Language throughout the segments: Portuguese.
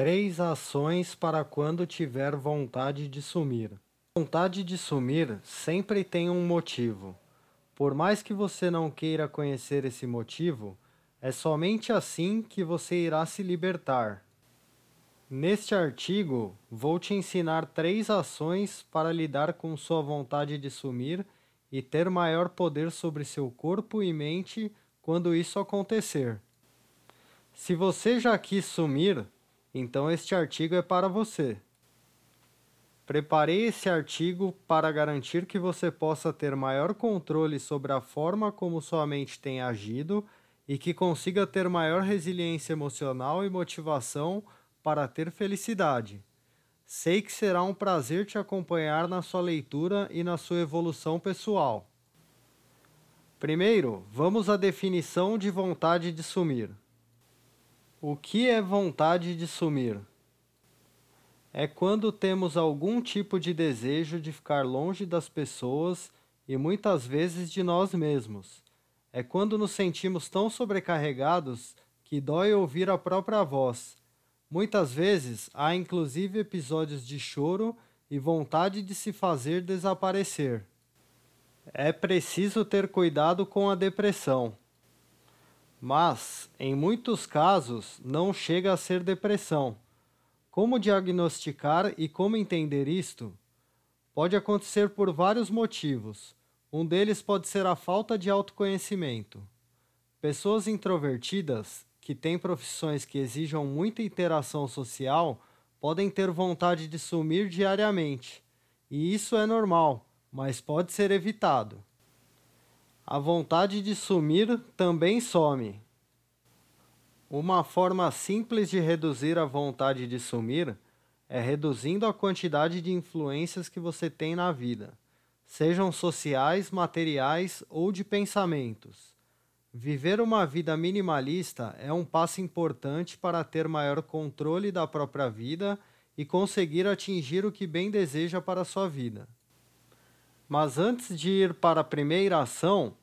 Três ações para quando tiver vontade de sumir. Vontade de sumir sempre tem um motivo. Por mais que você não queira conhecer esse motivo, é somente assim que você irá se libertar. Neste artigo, vou te ensinar três ações para lidar com sua vontade de sumir e ter maior poder sobre seu corpo e mente quando isso acontecer. Se você já quis sumir, então este artigo é para você. Preparei esse artigo para garantir que você possa ter maior controle sobre a forma como sua mente tem agido e que consiga ter maior resiliência emocional e motivação para ter felicidade. Sei que será um prazer te acompanhar na sua leitura e na sua evolução pessoal. Primeiro, vamos à definição de vontade de sumir. O que é vontade de sumir? É quando temos algum tipo de desejo de ficar longe das pessoas e muitas vezes de nós mesmos. É quando nos sentimos tão sobrecarregados que dói ouvir a própria voz. Muitas vezes há inclusive episódios de choro e vontade de se fazer desaparecer. É preciso ter cuidado com a depressão. Mas, em muitos casos, não chega a ser depressão. Como diagnosticar e como entender isto? Pode acontecer por vários motivos. Um deles pode ser a falta de autoconhecimento. Pessoas introvertidas, que têm profissões que exijam muita interação social, podem ter vontade de sumir diariamente. E isso é normal mas pode ser evitado. A vontade de sumir também some. Uma forma simples de reduzir a vontade de sumir é reduzindo a quantidade de influências que você tem na vida, sejam sociais, materiais ou de pensamentos. Viver uma vida minimalista é um passo importante para ter maior controle da própria vida e conseguir atingir o que bem deseja para a sua vida. Mas antes de ir para a primeira ação,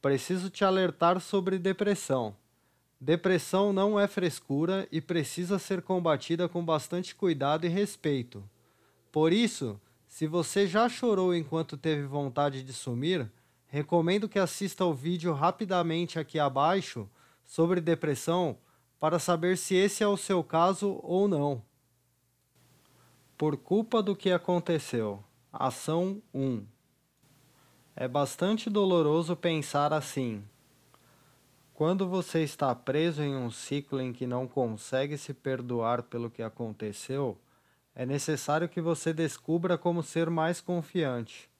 preciso te alertar sobre depressão. Depressão não é frescura e precisa ser combatida com bastante cuidado e respeito. Por isso, se você já chorou enquanto teve vontade de sumir, recomendo que assista ao vídeo rapidamente aqui abaixo sobre depressão para saber se esse é o seu caso ou não. Por culpa do que aconteceu. Ação 1 é bastante doloroso pensar assim. Quando você está preso em um ciclo em que não consegue se perdoar pelo que aconteceu, é necessário que você descubra como ser mais confiante.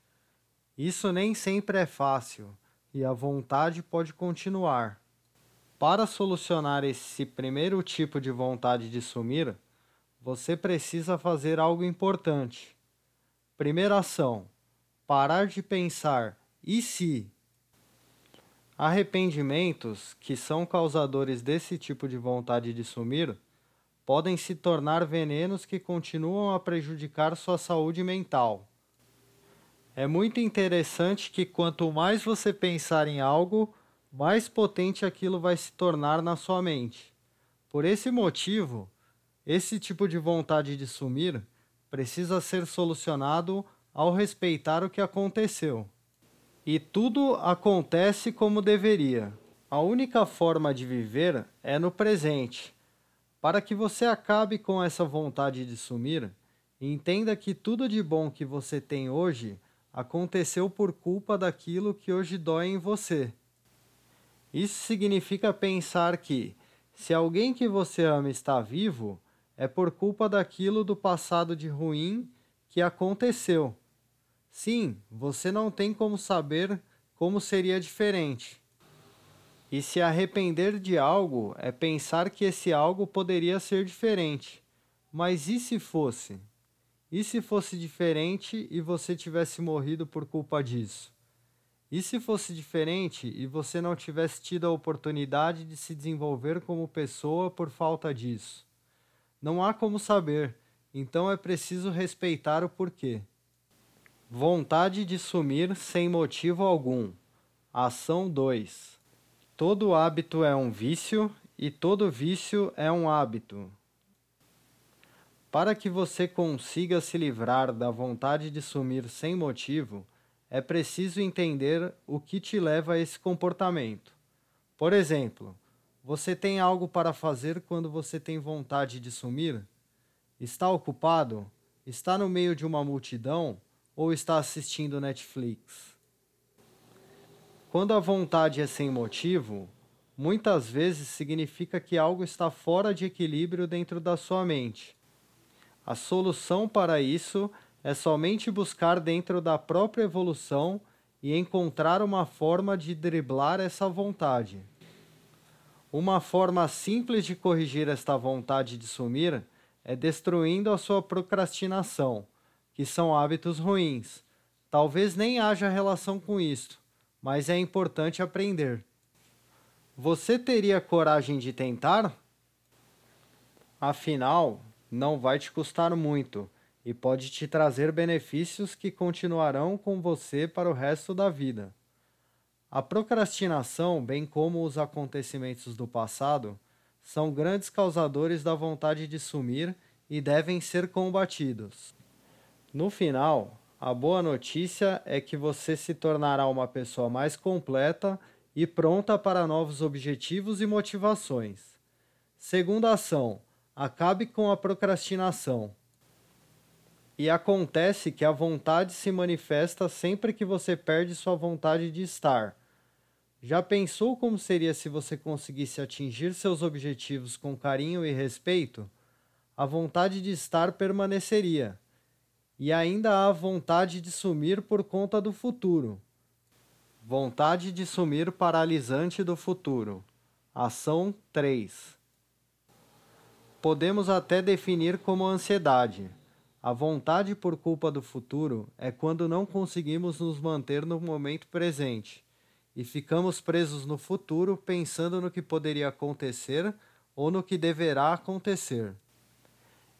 Isso nem sempre é fácil e a vontade pode continuar. Para solucionar esse primeiro tipo de vontade de sumir, você precisa fazer algo importante. Primeira ação: parar de pensar e se. Arrependimentos, que são causadores desse tipo de vontade de sumir, podem se tornar venenos que continuam a prejudicar sua saúde mental. É muito interessante que quanto mais você pensar em algo, mais potente aquilo vai se tornar na sua mente. Por esse motivo, esse tipo de vontade de sumir precisa ser solucionado ao respeitar o que aconteceu. E tudo acontece como deveria. A única forma de viver é no presente. Para que você acabe com essa vontade de sumir, entenda que tudo de bom que você tem hoje aconteceu por culpa daquilo que hoje dói em você. Isso significa pensar que, se alguém que você ama está vivo, é por culpa daquilo do passado de ruim que aconteceu. Sim, você não tem como saber como seria diferente. E se arrepender de algo é pensar que esse algo poderia ser diferente. Mas e se fosse? E se fosse diferente e você tivesse morrido por culpa disso? E se fosse diferente e você não tivesse tido a oportunidade de se desenvolver como pessoa por falta disso? Não há como saber, então é preciso respeitar o porquê. Vontade de sumir sem motivo algum. Ação 2. Todo hábito é um vício e todo vício é um hábito. Para que você consiga se livrar da vontade de sumir sem motivo, é preciso entender o que te leva a esse comportamento. Por exemplo, você tem algo para fazer quando você tem vontade de sumir? Está ocupado? Está no meio de uma multidão? Ou está assistindo Netflix? Quando a vontade é sem motivo, muitas vezes significa que algo está fora de equilíbrio dentro da sua mente. A solução para isso é somente buscar dentro da própria evolução e encontrar uma forma de driblar essa vontade. Uma forma simples de corrigir esta vontade de sumir é destruindo a sua procrastinação, que são hábitos ruins. Talvez nem haja relação com isto, mas é importante aprender. Você teria coragem de tentar? Afinal, não vai te custar muito e pode te trazer benefícios que continuarão com você para o resto da vida. A procrastinação, bem como os acontecimentos do passado, são grandes causadores da vontade de sumir e devem ser combatidos. No final, a boa notícia é que você se tornará uma pessoa mais completa e pronta para novos objetivos e motivações. Segunda ação: acabe com a procrastinação. E acontece que a vontade se manifesta sempre que você perde sua vontade de estar. Já pensou como seria se você conseguisse atingir seus objetivos com carinho e respeito? A vontade de estar permaneceria. E ainda há vontade de sumir por conta do futuro. Vontade de sumir paralisante do futuro. Ação 3. Podemos até definir como ansiedade a vontade por culpa do futuro é quando não conseguimos nos manter no momento presente e ficamos presos no futuro pensando no que poderia acontecer ou no que deverá acontecer.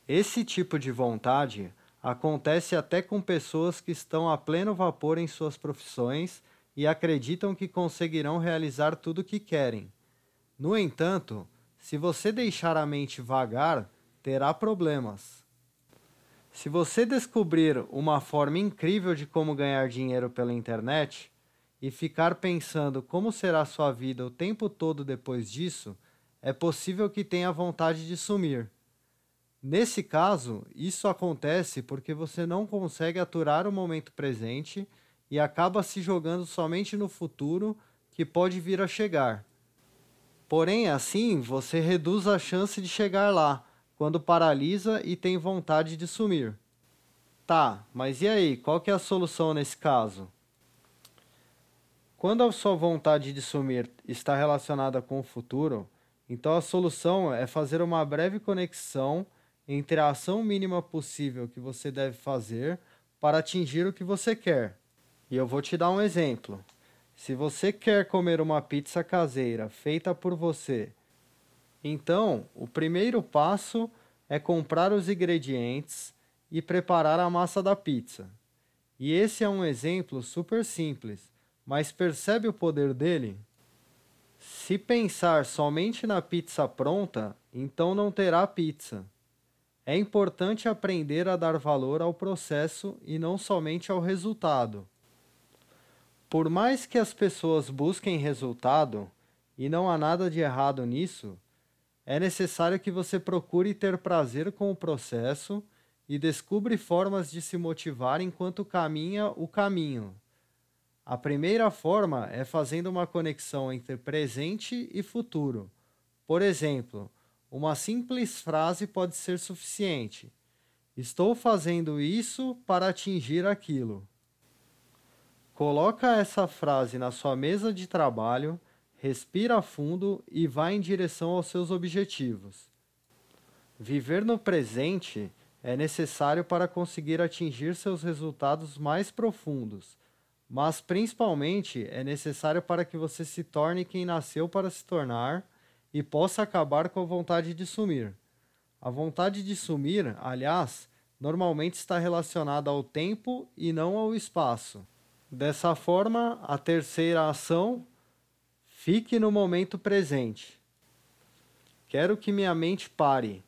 Esse tipo de vontade acontece até com pessoas que estão a pleno vapor em suas profissões e acreditam que conseguirão realizar tudo o que querem. No entanto, se você deixar a mente vagar, terá problemas. Se você descobrir uma forma incrível de como ganhar dinheiro pela internet e ficar pensando como será sua vida o tempo todo depois disso, é possível que tenha vontade de sumir. Nesse caso, isso acontece porque você não consegue aturar o momento presente e acaba se jogando somente no futuro que pode vir a chegar. Porém, assim, você reduz a chance de chegar lá quando paralisa e tem vontade de sumir. Tá, mas e aí, qual que é a solução nesse caso? Quando a sua vontade de sumir está relacionada com o futuro, então a solução é fazer uma breve conexão entre a ação mínima possível que você deve fazer para atingir o que você quer. E eu vou te dar um exemplo. Se você quer comer uma pizza caseira feita por você então, o primeiro passo é comprar os ingredientes e preparar a massa da pizza. E esse é um exemplo super simples, mas percebe o poder dele? Se pensar somente na pizza pronta, então não terá pizza. É importante aprender a dar valor ao processo e não somente ao resultado. Por mais que as pessoas busquem resultado, e não há nada de errado nisso, é necessário que você procure ter prazer com o processo e descubra formas de se motivar enquanto caminha o caminho. A primeira forma é fazendo uma conexão entre presente e futuro. Por exemplo, uma simples frase pode ser suficiente. Estou fazendo isso para atingir aquilo. Coloca essa frase na sua mesa de trabalho respira fundo e vá em direção aos seus objetivos. Viver no presente é necessário para conseguir atingir seus resultados mais profundos, mas principalmente é necessário para que você se torne quem nasceu para se tornar e possa acabar com a vontade de sumir. A vontade de sumir, aliás, normalmente está relacionada ao tempo e não ao espaço. Dessa forma, a terceira ação Fique no momento presente. Quero que minha mente pare.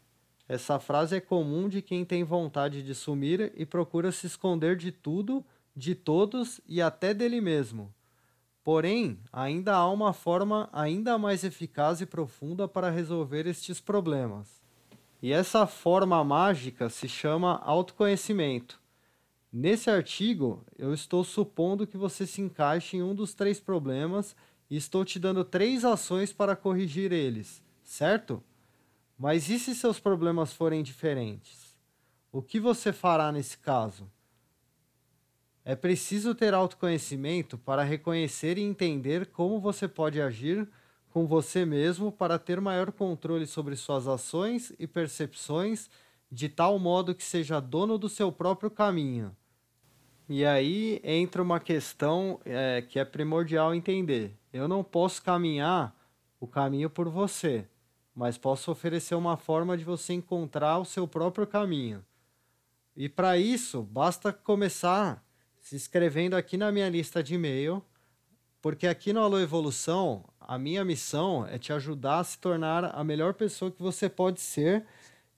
Essa frase é comum de quem tem vontade de sumir e procura se esconder de tudo, de todos e até dele mesmo. Porém, ainda há uma forma ainda mais eficaz e profunda para resolver estes problemas. E essa forma mágica se chama autoconhecimento. Nesse artigo, eu estou supondo que você se encaixe em um dos três problemas e estou te dando três ações para corrigir eles, certo? Mas e se seus problemas forem diferentes? O que você fará nesse caso? É preciso ter autoconhecimento para reconhecer e entender como você pode agir com você mesmo para ter maior controle sobre suas ações e percepções, de tal modo que seja dono do seu próprio caminho. E aí entra uma questão é, que é primordial entender. Eu não posso caminhar o caminho por você mas posso oferecer uma forma de você encontrar o seu próprio caminho. E para isso, basta começar se inscrevendo aqui na minha lista de e-mail, porque aqui no Alô Evolução, a minha missão é te ajudar a se tornar a melhor pessoa que você pode ser,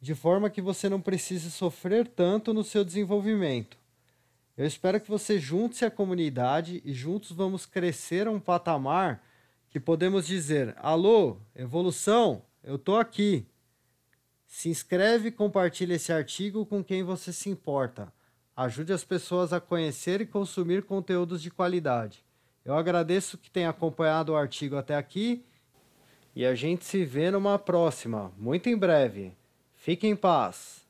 de forma que você não precise sofrer tanto no seu desenvolvimento. Eu espero que você junte-se à comunidade e juntos vamos crescer a um patamar que podemos dizer: Alô, evolução! eu tô aqui. Se inscreve e compartilhe esse artigo com quem você se importa. Ajude as pessoas a conhecer e consumir conteúdos de qualidade. Eu agradeço que tenha acompanhado o artigo até aqui e a gente se vê numa próxima, muito em breve. Fique em paz.